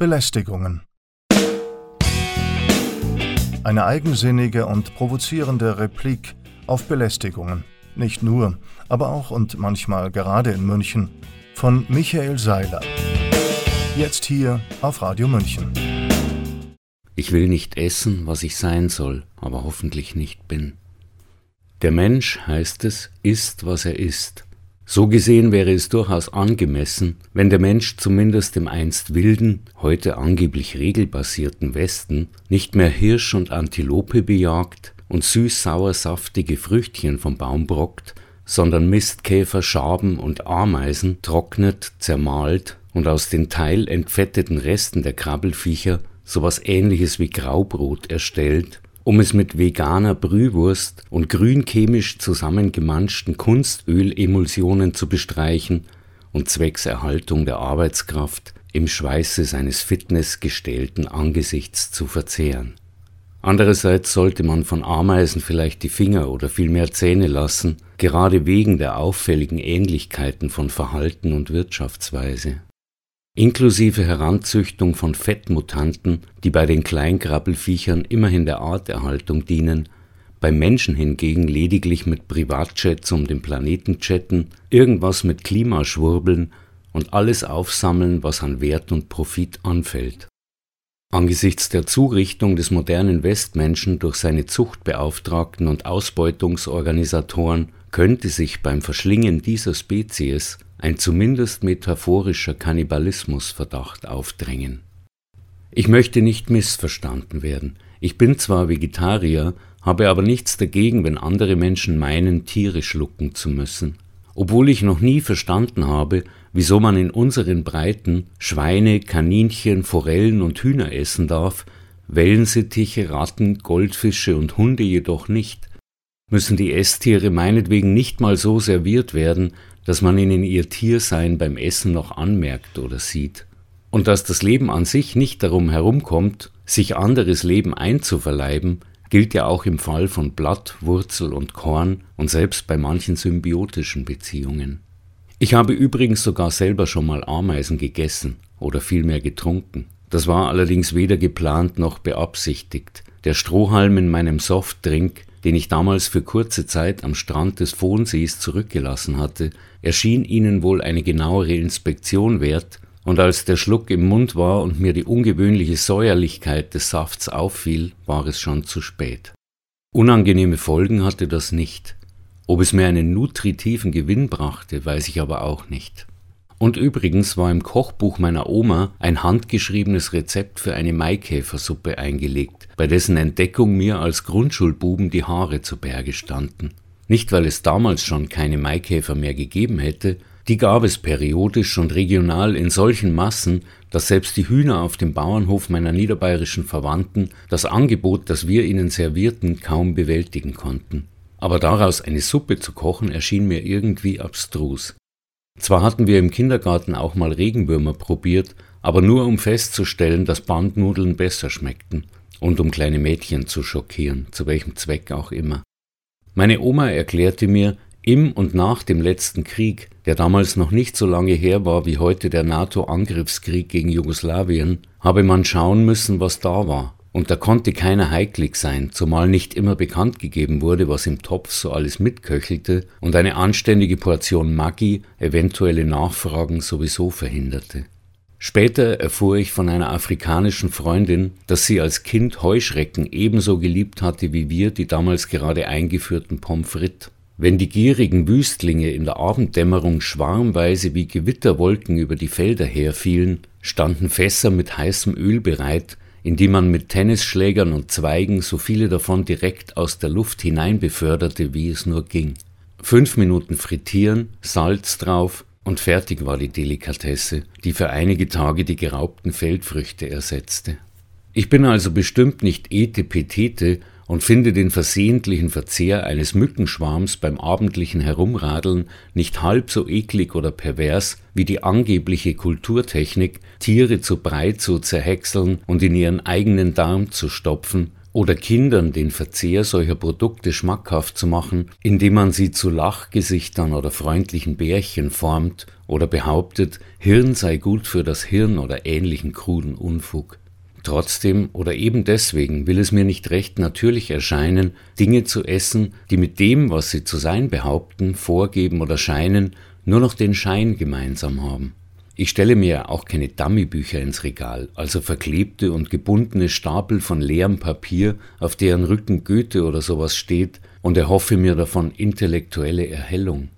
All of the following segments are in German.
Belästigungen. Eine eigensinnige und provozierende Replik auf Belästigungen. Nicht nur, aber auch und manchmal gerade in München. Von Michael Seiler. Jetzt hier auf Radio München. Ich will nicht essen, was ich sein soll, aber hoffentlich nicht bin. Der Mensch, heißt es, ist, was er ist. So gesehen wäre es durchaus angemessen, wenn der Mensch zumindest im einst wilden, heute angeblich regelbasierten Westen nicht mehr Hirsch und Antilope bejagt und süß-sauer saftige Früchtchen vom Baum brockt, sondern Mistkäfer, Schaben und Ameisen trocknet, zermahlt und aus den teilentfetteten Resten der Krabbelfiecher sowas ähnliches wie Graubrot erstellt um es mit veganer Brühwurst und grün chemisch zusammengemanschten Kunstölemulsionen zu bestreichen und zwecks Erhaltung der Arbeitskraft im Schweiße seines fitnessgestellten Angesichts zu verzehren. Andererseits sollte man von Ameisen vielleicht die Finger oder vielmehr Zähne lassen, gerade wegen der auffälligen Ähnlichkeiten von Verhalten und Wirtschaftsweise inklusive Heranzüchtung von Fettmutanten, die bei den Kleinkrabbelfiechern immerhin der Arterhaltung dienen, beim Menschen hingegen lediglich mit Privatjets um den Planeten jetten, irgendwas mit Klimaschwurbeln und alles aufsammeln, was an Wert und Profit anfällt. Angesichts der Zurichtung des modernen Westmenschen durch seine Zuchtbeauftragten und Ausbeutungsorganisatoren könnte sich beim Verschlingen dieser Spezies ein zumindest metaphorischer Kannibalismusverdacht aufdrängen. Ich möchte nicht missverstanden werden. Ich bin zwar Vegetarier, habe aber nichts dagegen, wenn andere Menschen meinen, Tiere schlucken zu müssen. Obwohl ich noch nie verstanden habe, wieso man in unseren Breiten Schweine, Kaninchen, Forellen und Hühner essen darf, Wellensittiche, Ratten, Goldfische und Hunde jedoch nicht, müssen die Esstiere meinetwegen nicht mal so serviert werden, dass man ihnen ihr Tiersein beim Essen noch anmerkt oder sieht. Und dass das Leben an sich nicht darum herumkommt, sich anderes Leben einzuverleiben, gilt ja auch im Fall von Blatt, Wurzel und Korn und selbst bei manchen symbiotischen Beziehungen. Ich habe übrigens sogar selber schon mal Ameisen gegessen oder vielmehr getrunken. Das war allerdings weder geplant noch beabsichtigt. Der Strohhalm in meinem Softdrink den ich damals für kurze Zeit am Strand des Fohnsees zurückgelassen hatte, erschien ihnen wohl eine genauere Inspektion wert, und als der Schluck im Mund war und mir die ungewöhnliche Säuerlichkeit des Safts auffiel, war es schon zu spät. Unangenehme Folgen hatte das nicht. Ob es mir einen nutritiven Gewinn brachte, weiß ich aber auch nicht. Und übrigens war im Kochbuch meiner Oma ein handgeschriebenes Rezept für eine Maikäfersuppe eingelegt, bei dessen Entdeckung mir als Grundschulbuben die Haare zu Berge standen. Nicht, weil es damals schon keine Maikäfer mehr gegeben hätte, die gab es periodisch und regional in solchen Massen, dass selbst die Hühner auf dem Bauernhof meiner niederbayerischen Verwandten das Angebot, das wir ihnen servierten, kaum bewältigen konnten. Aber daraus eine Suppe zu kochen erschien mir irgendwie abstrus. Zwar hatten wir im Kindergarten auch mal Regenwürmer probiert, aber nur um festzustellen, dass Bandnudeln besser schmeckten und um kleine Mädchen zu schockieren, zu welchem Zweck auch immer. Meine Oma erklärte mir, im und nach dem letzten Krieg, der damals noch nicht so lange her war wie heute der NATO-Angriffskrieg gegen Jugoslawien, habe man schauen müssen, was da war und da konnte keiner heiklig sein, zumal nicht immer bekannt gegeben wurde, was im Topf so alles mitköchelte und eine anständige Portion Maggi eventuelle Nachfragen sowieso verhinderte. Später erfuhr ich von einer afrikanischen Freundin, dass sie als Kind Heuschrecken ebenso geliebt hatte wie wir die damals gerade eingeführten Pommes frites. Wenn die gierigen Wüstlinge in der Abenddämmerung schwarmweise wie Gewitterwolken über die Felder herfielen, standen Fässer mit heißem Öl bereit, in die man mit Tennisschlägern und Zweigen so viele davon direkt aus der Luft hinein beförderte, wie es nur ging. Fünf Minuten frittieren, Salz drauf und fertig war die Delikatesse, die für einige Tage die geraubten Feldfrüchte ersetzte. Ich bin also bestimmt nicht etepetete und finde den versehentlichen Verzehr eines Mückenschwarms beim abendlichen Herumradeln nicht halb so eklig oder pervers wie die angebliche Kulturtechnik, Tiere zu Brei zu zerhäckseln und in ihren eigenen Darm zu stopfen, oder Kindern den Verzehr solcher Produkte schmackhaft zu machen, indem man sie zu Lachgesichtern oder freundlichen Bärchen formt oder behauptet, Hirn sei gut für das Hirn oder ähnlichen kruden Unfug. Trotzdem oder eben deswegen will es mir nicht recht natürlich erscheinen, Dinge zu essen, die mit dem, was sie zu sein behaupten, vorgeben oder scheinen, nur noch den Schein gemeinsam haben. Ich stelle mir auch keine Dummybücher ins Regal, also verklebte und gebundene Stapel von leerem Papier, auf deren Rücken Goethe oder sowas steht, und erhoffe mir davon intellektuelle Erhellung.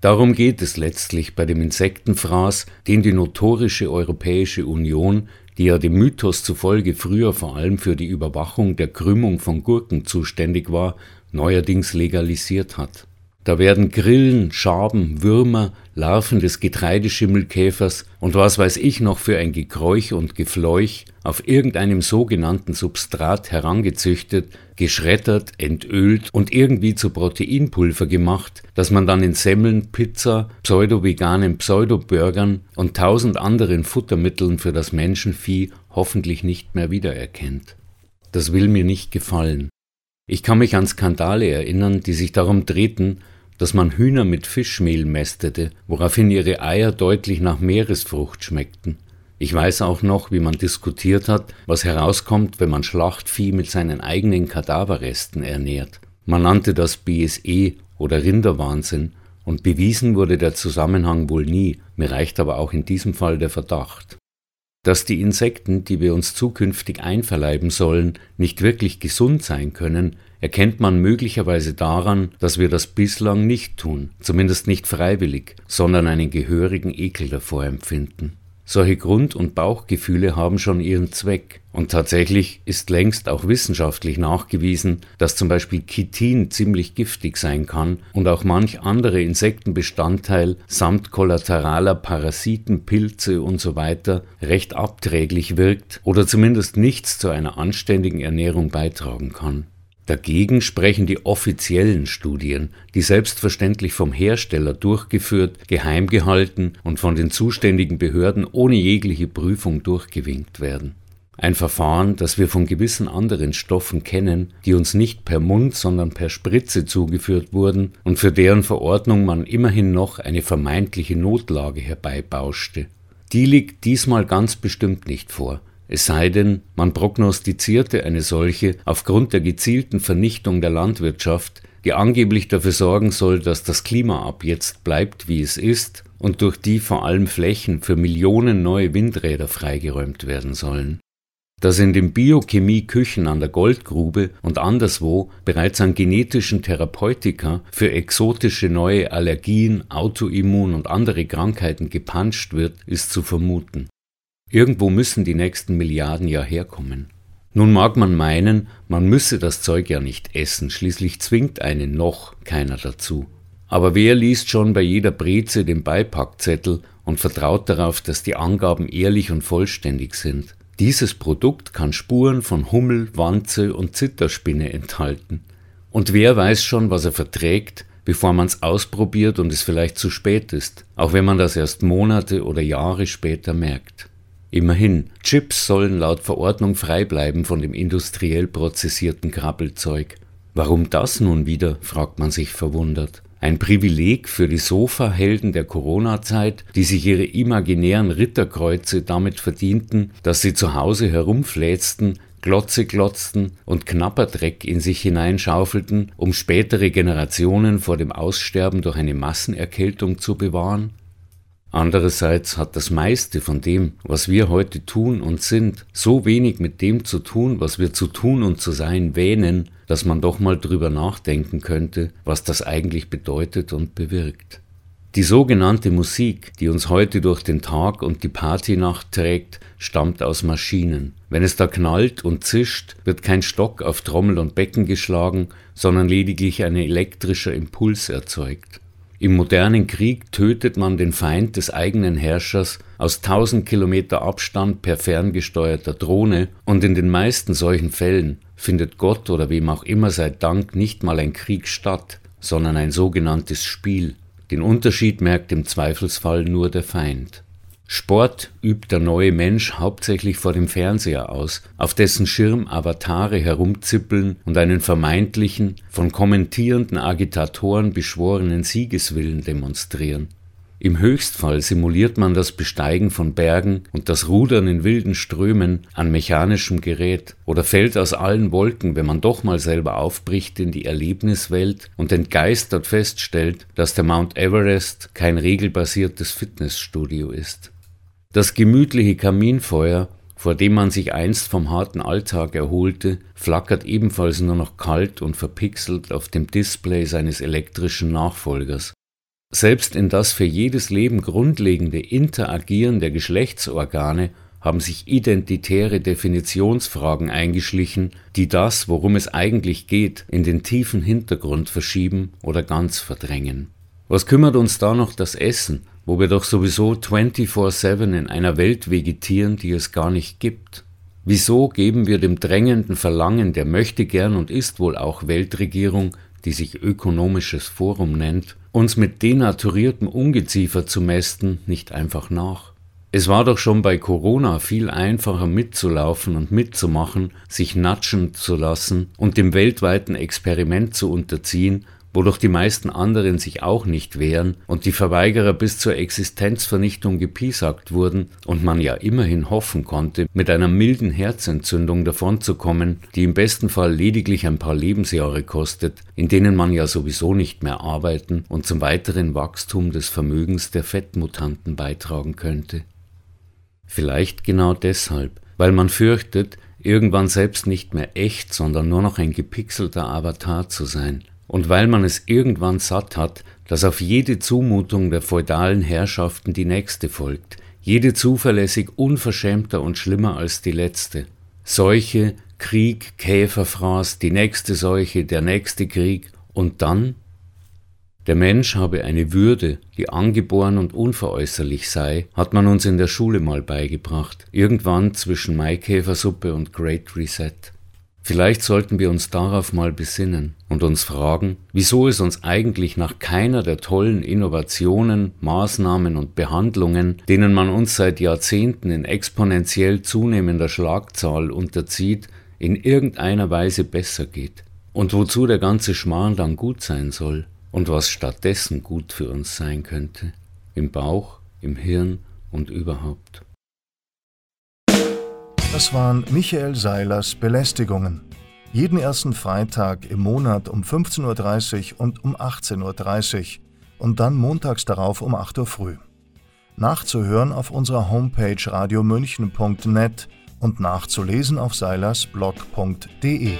Darum geht es letztlich bei dem Insektenfraß, den die notorische Europäische Union, die ja dem Mythos zufolge früher vor allem für die Überwachung der Krümmung von Gurken zuständig war, neuerdings legalisiert hat. Da werden Grillen, Schaben, Würmer, Larven des Getreideschimmelkäfers und was weiß ich noch für ein Gekräuch und Gefleuch auf irgendeinem sogenannten Substrat herangezüchtet, geschreddert, entölt und irgendwie zu Proteinpulver gemacht, das man dann in Semmeln, Pizza, pseudo-veganen Pseudo-Burgern und tausend anderen Futtermitteln für das Menschenvieh hoffentlich nicht mehr wiedererkennt. Das will mir nicht gefallen. Ich kann mich an Skandale erinnern, die sich darum drehten, dass man Hühner mit Fischmehl mästete, woraufhin ihre Eier deutlich nach Meeresfrucht schmeckten. Ich weiß auch noch, wie man diskutiert hat, was herauskommt, wenn man Schlachtvieh mit seinen eigenen Kadaverresten ernährt. Man nannte das BSE oder Rinderwahnsinn, und bewiesen wurde der Zusammenhang wohl nie, mir reicht aber auch in diesem Fall der Verdacht. Dass die Insekten, die wir uns zukünftig einverleiben sollen, nicht wirklich gesund sein können, erkennt man möglicherweise daran, dass wir das bislang nicht tun, zumindest nicht freiwillig, sondern einen gehörigen Ekel davor empfinden. Solche Grund- und Bauchgefühle haben schon ihren Zweck. Und tatsächlich ist längst auch wissenschaftlich nachgewiesen, dass zum Beispiel Chitin ziemlich giftig sein kann und auch manch andere Insektenbestandteil samt kollateraler Parasiten, Pilze und so recht abträglich wirkt oder zumindest nichts zu einer anständigen Ernährung beitragen kann. Dagegen sprechen die offiziellen Studien, die selbstverständlich vom Hersteller durchgeführt, geheim gehalten und von den zuständigen Behörden ohne jegliche Prüfung durchgewinkt werden. Ein Verfahren, das wir von gewissen anderen Stoffen kennen, die uns nicht per Mund, sondern per Spritze zugeführt wurden und für deren Verordnung man immerhin noch eine vermeintliche Notlage herbeibauschte. Die liegt diesmal ganz bestimmt nicht vor, es sei denn, man prognostizierte eine solche aufgrund der gezielten Vernichtung der Landwirtschaft, die angeblich dafür sorgen soll, dass das Klima ab jetzt bleibt, wie es ist, und durch die vor allem Flächen für Millionen neue Windräder freigeräumt werden sollen. Dass in den Biochemie-Küchen an der Goldgrube und anderswo bereits an genetischen Therapeutika für exotische neue Allergien, Autoimmun und andere Krankheiten gepanscht wird, ist zu vermuten. Irgendwo müssen die nächsten Milliarden ja herkommen. Nun mag man meinen, man müsse das Zeug ja nicht essen, schließlich zwingt einen noch keiner dazu. Aber wer liest schon bei jeder Breze den Beipackzettel und vertraut darauf, dass die Angaben ehrlich und vollständig sind? Dieses Produkt kann Spuren von Hummel, Wanze und Zitterspinne enthalten. Und wer weiß schon, was er verträgt, bevor man es ausprobiert und es vielleicht zu spät ist, auch wenn man das erst Monate oder Jahre später merkt. Immerhin, Chips sollen laut Verordnung frei bleiben von dem industriell prozessierten Krabbelzeug. Warum das nun wieder, fragt man sich verwundert. Ein Privileg für die Sofahelden der Corona-Zeit, die sich ihre imaginären Ritterkreuze damit verdienten, dass sie zu Hause herumfläzten, Glotze glotzten und Knapperdreck in sich hineinschaufelten, um spätere Generationen vor dem Aussterben durch eine Massenerkältung zu bewahren? Andererseits hat das meiste von dem, was wir heute tun und sind, so wenig mit dem zu tun, was wir zu tun und zu sein wähnen, dass man doch mal drüber nachdenken könnte, was das eigentlich bedeutet und bewirkt. Die sogenannte Musik, die uns heute durch den Tag und die Partynacht trägt, stammt aus Maschinen. Wenn es da knallt und zischt, wird kein Stock auf Trommel und Becken geschlagen, sondern lediglich ein elektrischer Impuls erzeugt. Im modernen Krieg tötet man den Feind des eigenen Herrschers aus tausend Kilometer Abstand per ferngesteuerter Drohne und in den meisten solchen Fällen findet Gott oder wem auch immer sei Dank nicht mal ein Krieg statt, sondern ein sogenanntes Spiel. Den Unterschied merkt im Zweifelsfall nur der Feind. Sport übt der neue Mensch hauptsächlich vor dem Fernseher aus, auf dessen Schirm Avatare herumzippeln und einen vermeintlichen, von kommentierenden Agitatoren beschworenen Siegeswillen demonstrieren. Im Höchstfall simuliert man das Besteigen von Bergen und das Rudern in wilden Strömen an mechanischem Gerät oder fällt aus allen Wolken, wenn man doch mal selber aufbricht in die Erlebniswelt und entgeistert feststellt, dass der Mount Everest kein regelbasiertes Fitnessstudio ist. Das gemütliche Kaminfeuer, vor dem man sich einst vom harten Alltag erholte, flackert ebenfalls nur noch kalt und verpixelt auf dem Display seines elektrischen Nachfolgers. Selbst in das für jedes Leben grundlegende Interagieren der Geschlechtsorgane haben sich identitäre Definitionsfragen eingeschlichen, die das, worum es eigentlich geht, in den tiefen Hintergrund verschieben oder ganz verdrängen. Was kümmert uns da noch das Essen, wo wir doch sowieso 24/7 in einer Welt vegetieren, die es gar nicht gibt? Wieso geben wir dem drängenden Verlangen der möchte gern und ist wohl auch Weltregierung, die sich ökonomisches Forum nennt, uns mit denaturiertem Ungeziefer zu mästen, nicht einfach nach. Es war doch schon bei Corona viel einfacher mitzulaufen und mitzumachen, sich natschen zu lassen und dem weltweiten Experiment zu unterziehen, wodurch die meisten anderen sich auch nicht wehren und die Verweigerer bis zur Existenzvernichtung gepiesackt wurden und man ja immerhin hoffen konnte, mit einer milden Herzentzündung davonzukommen, die im besten Fall lediglich ein paar Lebensjahre kostet, in denen man ja sowieso nicht mehr arbeiten und zum weiteren Wachstum des Vermögens der Fettmutanten beitragen könnte. Vielleicht genau deshalb, weil man fürchtet, irgendwann selbst nicht mehr echt, sondern nur noch ein gepixelter Avatar zu sein, und weil man es irgendwann satt hat, dass auf jede Zumutung der feudalen Herrschaften die nächste folgt, jede zuverlässig unverschämter und schlimmer als die letzte. Seuche, Krieg, Käferfraß, die nächste Seuche, der nächste Krieg und dann? Der Mensch habe eine Würde, die angeboren und unveräußerlich sei, hat man uns in der Schule mal beigebracht, irgendwann zwischen Maikäfersuppe und Great Reset. Vielleicht sollten wir uns darauf mal besinnen und uns fragen, wieso es uns eigentlich nach keiner der tollen Innovationen, Maßnahmen und Behandlungen, denen man uns seit Jahrzehnten in exponentiell zunehmender Schlagzahl unterzieht, in irgendeiner Weise besser geht und wozu der ganze Schmarrn dann gut sein soll und was stattdessen gut für uns sein könnte, im Bauch, im Hirn und überhaupt. Das waren Michael Seilers Belästigungen. Jeden ersten Freitag im Monat um 15.30 Uhr und um 18.30 Uhr und dann montags darauf um 8 Uhr früh. Nachzuhören auf unserer Homepage radiomünchen.net und nachzulesen auf seilersblog.de.